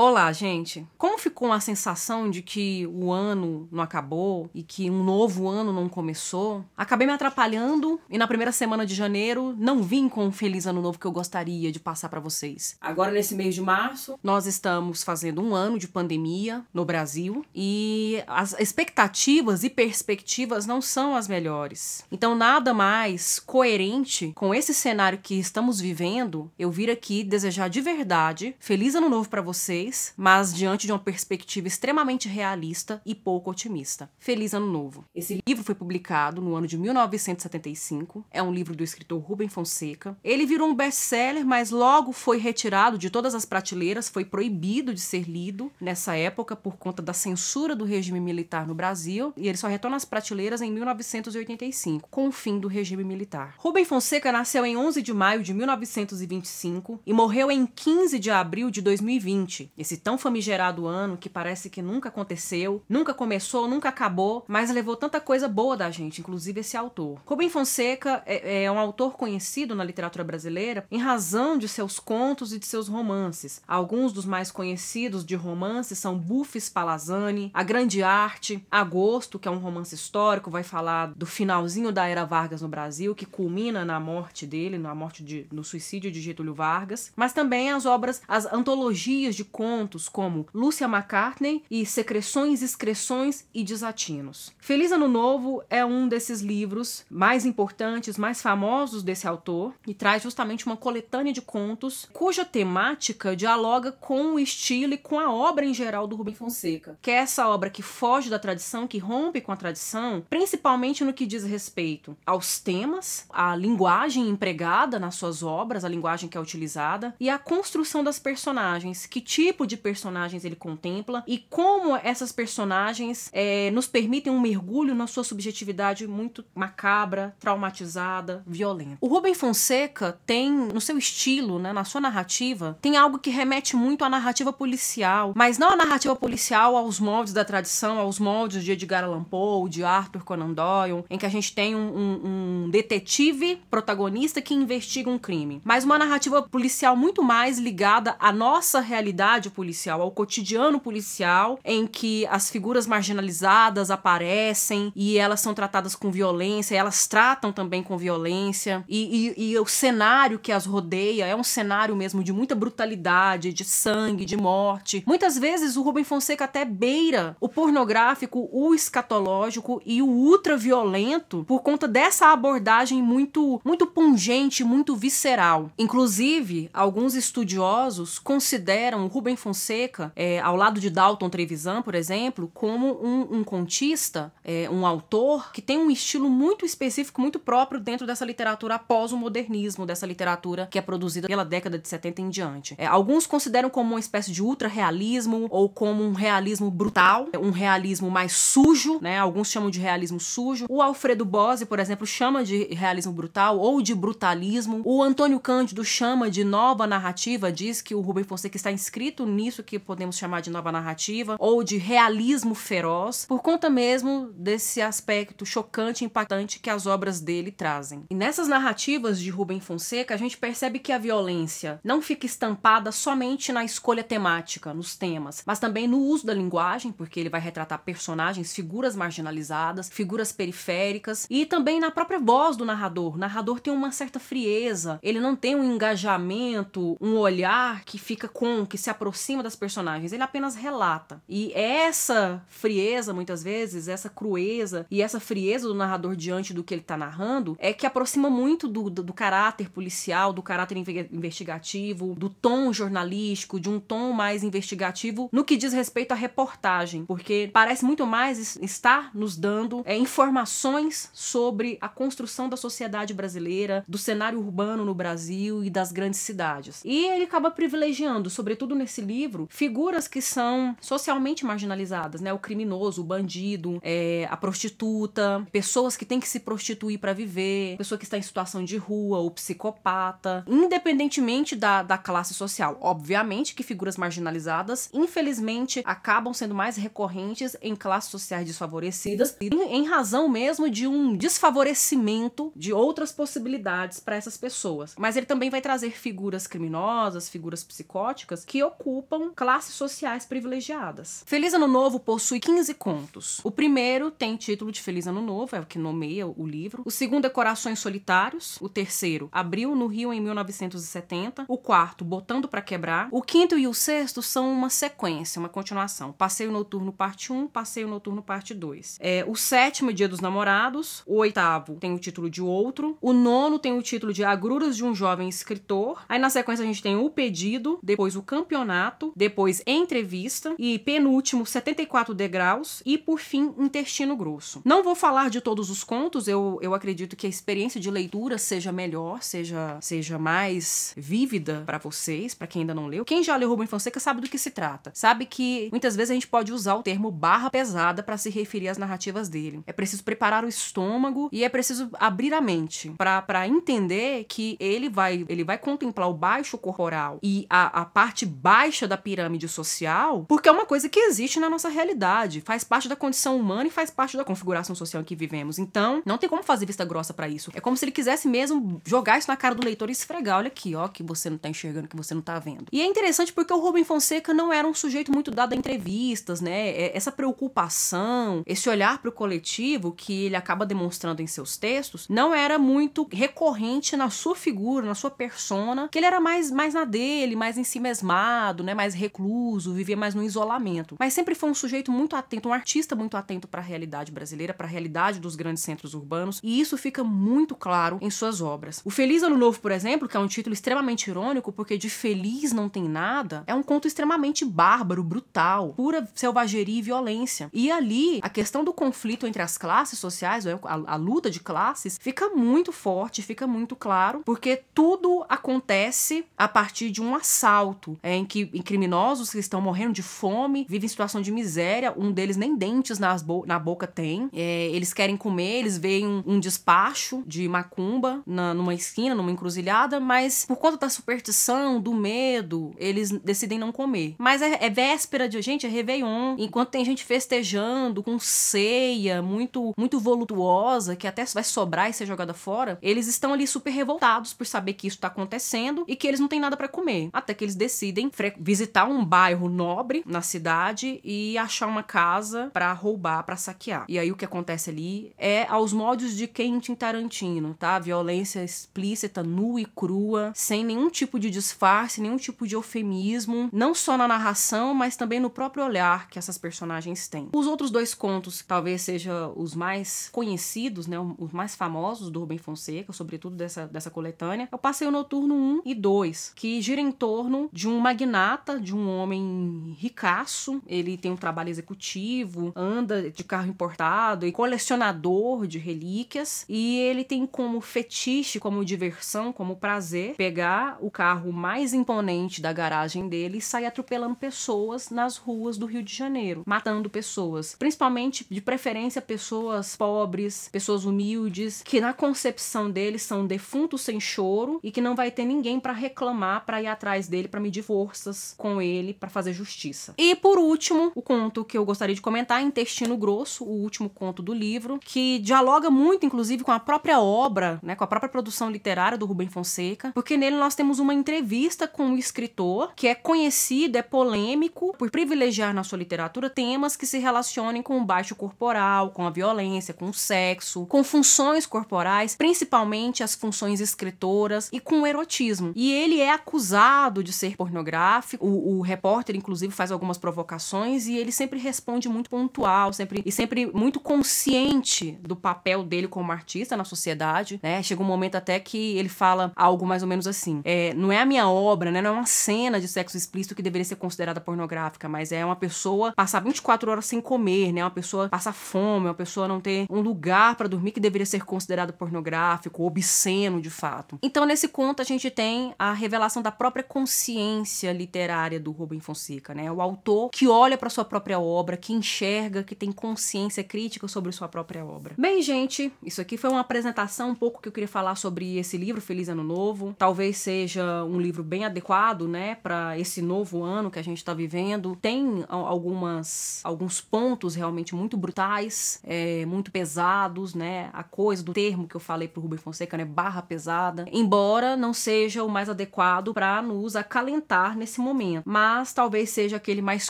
Olá, gente. Como ficou a sensação de que o ano não acabou e que um novo ano não começou? Acabei me atrapalhando e na primeira semana de janeiro não vim com um feliz ano novo que eu gostaria de passar para vocês. Agora nesse mês de março, nós estamos fazendo um ano de pandemia no Brasil e as expectativas e perspectivas não são as melhores. Então nada mais coerente com esse cenário que estamos vivendo, eu vir aqui desejar de verdade feliz ano novo para vocês mas diante de uma perspectiva extremamente realista e pouco otimista. Feliz Ano Novo. Esse livro foi publicado no ano de 1975, é um livro do escritor Rubem Fonseca. Ele virou um best-seller, mas logo foi retirado de todas as prateleiras, foi proibido de ser lido nessa época por conta da censura do regime militar no Brasil, e ele só retorna às prateleiras em 1985, com o fim do regime militar. Rubem Fonseca nasceu em 11 de maio de 1925 e morreu em 15 de abril de 2020. Esse tão famigerado ano que parece que nunca aconteceu, nunca começou, nunca acabou, mas levou tanta coisa boa da gente, inclusive esse autor. Rubem Fonseca é, é um autor conhecido na literatura brasileira em razão de seus contos e de seus romances. Alguns dos mais conhecidos de romances são Buffes Palazani, A Grande Arte, Agosto, que é um romance histórico, vai falar do finalzinho da era Vargas no Brasil, que culmina na morte dele, na morte de, no suicídio de Getúlio Vargas, mas também as obras, as antologias de contos como Lúcia McCartney e Secreções, Excreções e Desatinos. Feliz Ano Novo é um desses livros mais importantes, mais famosos desse autor e traz justamente uma coletânea de contos cuja temática dialoga com o estilo e com a obra em geral do Rubem Fonseca, que é essa obra que foge da tradição, que rompe com a tradição, principalmente no que diz respeito aos temas, à linguagem empregada nas suas obras, a linguagem que é utilizada e a construção das personagens, que tipo de personagens ele contempla e como essas personagens é, nos permitem um mergulho na sua subjetividade muito macabra, traumatizada, violenta. O Rubem Fonseca tem, no seu estilo, né, na sua narrativa, tem algo que remete muito à narrativa policial, mas não a narrativa policial aos moldes da tradição, aos moldes de Edgar Allan Poe, de Arthur Conan Doyle, em que a gente tem um, um, um detetive protagonista que investiga um crime, mas uma narrativa policial muito mais ligada à nossa realidade policial, ao cotidiano policial, em que as figuras marginalizadas aparecem e elas são tratadas com violência, elas tratam também com violência, e, e, e o cenário que as rodeia é um cenário mesmo de muita brutalidade, de sangue, de morte. Muitas vezes o Rubem Fonseca até beira o pornográfico, o escatológico e o ultraviolento por conta dessa abordagem muito, muito pungente, muito visceral. Inclusive, alguns estudiosos consideram o Rubem Fonseca, é, ao lado de Dalton Trevisan, por exemplo, como um, um contista, é, um autor que tem um estilo muito específico, muito próprio dentro dessa literatura após o modernismo, dessa literatura que é produzida pela década de 70 em diante. É, alguns consideram como uma espécie de ultra-realismo ou como um realismo brutal, um realismo mais sujo, né? Alguns chamam de realismo sujo. O Alfredo Bose, por exemplo, chama de realismo brutal ou de brutalismo. O Antônio Cândido chama de nova narrativa, diz que o Rubem Fonseca está inscrito nisso que podemos chamar de nova narrativa ou de realismo feroz, por conta mesmo desse aspecto chocante e impactante que as obras dele trazem. E nessas narrativas de Rubem Fonseca, a gente percebe que a violência não fica estampada somente na escolha temática, nos temas, mas também no uso da linguagem, porque ele vai retratar personagens, figuras marginalizadas, figuras periféricas e também na própria voz do narrador. O narrador tem uma certa frieza, ele não tem um engajamento, um olhar que fica com, que se aproxima aproxima das personagens, ele apenas relata. E essa frieza, muitas vezes, essa crueza e essa frieza do narrador diante do que ele está narrando é que aproxima muito do, do, do, caráter policial, do caráter investigativo, do tom jornalístico, de um tom mais investigativo no que diz respeito à reportagem, porque parece muito mais estar nos dando é, informações sobre a construção da sociedade brasileira, do cenário urbano no Brasil e das grandes cidades. E ele acaba privilegiando, sobretudo nesse livro, figuras que que são socialmente marginalizadas, né? O criminoso, o bandido, é, a prostituta, pessoas que têm que se prostituir para viver, pessoa que está em situação de rua, o psicopata, independentemente da, da classe social. Obviamente que figuras marginalizadas, infelizmente, acabam sendo mais recorrentes em classes sociais desfavorecidas, em, em razão mesmo de um desfavorecimento de outras possibilidades para essas pessoas. Mas ele também vai trazer figuras criminosas, figuras psicóticas que ocupam classes sociais privilegiadas. Feliz Ano Novo possui 15 contos. O primeiro tem título de Feliz Ano Novo, é o que nomeia o livro. O segundo é Corações Solitários. O terceiro, Abril no Rio em 1970. O quarto, Botando para Quebrar. O quinto e o sexto são uma sequência, uma continuação. Passeio Noturno Parte 1, Passeio Noturno Parte 2. É, o sétimo, Dia dos Namorados. O oitavo tem o título de Outro. O nono tem o título de Agruras de um Jovem Escritor. Aí na sequência a gente tem O Pedido, depois O Campeonato, depois Entrevista e penúltimo 74 Degraus e por fim Intestino Grosso. Não vou falar de todos os contos, eu, eu acredito que a experiência de leitura seja melhor, seja, seja mais vívida para vocês, para quem ainda não leu. Quem já leu Rubem Fonseca sabe do que se trata. Sabe que muitas vezes a gente pode usar o termo barra pesada para se referir às narrativas dele. É preciso preparar o estômago e é preciso abrir a mente para entender que ele vai ele vai contemplar o baixo corporal e a, a parte baixa da pirâmide social, porque é uma coisa que existe na nossa realidade, faz parte da condição humana e faz parte da configuração social em que vivemos. Então, não tem como fazer vista grossa para isso. É como se ele quisesse mesmo jogar isso na cara do leitor e esfregar, olha aqui, ó, que você não tá enxergando, que você não tá vendo. E é interessante porque o Rubem Fonseca não era um sujeito muito dado a entrevistas, né? É, essa preocupação, esse olhar para o coletivo que ele acaba demonstrando em seus textos, não era muito recorrente na sua figura, na sua persona, que ele era mais, mais na dele, mais em si mesmado, né? Mais recluso, vivia mais no isolamento. Mas sempre foi um sujeito muito atento, um artista muito atento para a realidade brasileira, para a realidade dos grandes centros urbanos, e isso fica muito claro em suas obras. O Feliz Ano Novo, por exemplo, que é um título extremamente irônico, porque de feliz não tem nada, é um conto extremamente bárbaro, brutal, pura selvageria e violência. E ali, a questão do conflito entre as classes sociais, a, a luta de classes, fica muito forte, fica muito claro, porque tudo acontece a partir de um assalto, é, em que em criminosos que estão morrendo de fome, vivem em situação de miséria, um deles nem dentes nas bo na boca tem, é, eles querem comer, eles veem um, um despacho de macumba na, numa esquina, numa encruzilhada, mas por conta da superstição, do medo, eles decidem não comer. Mas é, é véspera de gente, é Réveillon, enquanto tem gente festejando com ceia muito, muito volutuosa, que até vai sobrar e ser jogada fora, eles estão ali super revoltados por saber que isso tá acontecendo e que eles não têm nada para comer. Até que eles decidem visitar um bairro nobre na cidade e achar uma casa para roubar, para saquear. E aí o que acontece ali é aos modos de Quentin Tarantino, tá? Violência explícita, nua e crua, sem nenhum tipo de disfarce, nenhum tipo de eufemismo, não só na narração, mas também no próprio olhar que essas personagens têm. Os outros dois contos, talvez sejam os mais conhecidos, né, os mais famosos do Rubem Fonseca, sobretudo dessa, dessa coletânea, é o Passeio Noturno 1 e 2, que gira em torno de um magnata, de um homem ricaço, ele tem um trabalho executivo, anda de carro importado e colecionador de relíquias, e ele tem como fetiche, como diversão, como prazer, pegar o carro mais imponente da garagem dele e sair atropelando pessoas nas ruas do Rio de Janeiro, matando pessoas, principalmente de preferência pessoas pobres, pessoas humildes, que na concepção dele são defuntos sem choro e que não vai ter ninguém para reclamar, para ir atrás dele, para medir forças com ele, para fazer justiça. E por último, o conto que eu gostaria de comentar é Intestino Grosso, o último conto do livro, que dialoga muito, inclusive, com a própria obra, né, com a própria produção literária do Rubem Fonseca, porque nele nós temos uma entrevista com o escritor que é conhecido, é polêmico por privilegiar na sua literatura temas que se relacionem com o baixo corporal, com a violência, com o sexo, com funções corporais, principalmente as funções escritoras e com o erotismo. E ele é acusado de ser pornográfico. O, o repórter, inclusive, faz algumas provocações e ele sempre responde muito pontual, sempre e sempre muito consciente do papel dele como artista na sociedade. Né? Chega um momento até que ele fala algo mais ou menos assim: é, não é a minha obra, né? não é uma cena de sexo explícito que deveria ser considerada pornográfica, mas é uma pessoa passar 24 horas sem comer, né? Uma pessoa passar fome, uma pessoa não ter um lugar para dormir que deveria ser considerado pornográfico, obsceno de fato. Então, nesse conto, a gente tem a revelação da própria consciência literária do Rubem Fonseca Fonseca, né? O autor que olha para sua própria obra, que enxerga, que tem consciência crítica sobre sua própria obra. Bem, gente, isso aqui foi uma apresentação um pouco que eu queria falar sobre esse livro Feliz Ano Novo. Talvez seja um livro bem adequado, né, para esse novo ano que a gente está vivendo. Tem algumas alguns pontos realmente muito brutais, é, muito pesados, né? A coisa do termo que eu falei pro Rubem Fonseca, né, barra pesada. Embora não seja o mais adequado para nos acalentar nesse momento, mas talvez seja aquele mais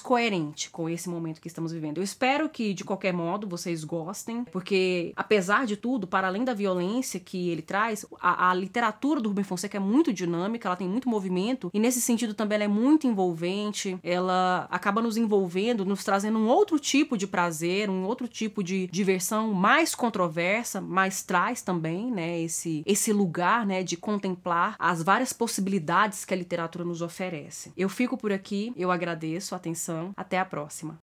coerente com esse momento que estamos vivendo. Eu espero que de qualquer modo vocês gostem, porque apesar de tudo, para além da violência que ele traz, a, a literatura do Rubem Fonseca é muito dinâmica, ela tem muito movimento e nesse sentido também ela é muito envolvente. Ela acaba nos envolvendo, nos trazendo um outro tipo de prazer, um outro tipo de diversão mais controversa, mas traz também, né, esse esse lugar, né, de contemplar as várias possibilidades que a literatura nos oferece. Eu fico por aqui, eu agradeço a atenção, até a próxima.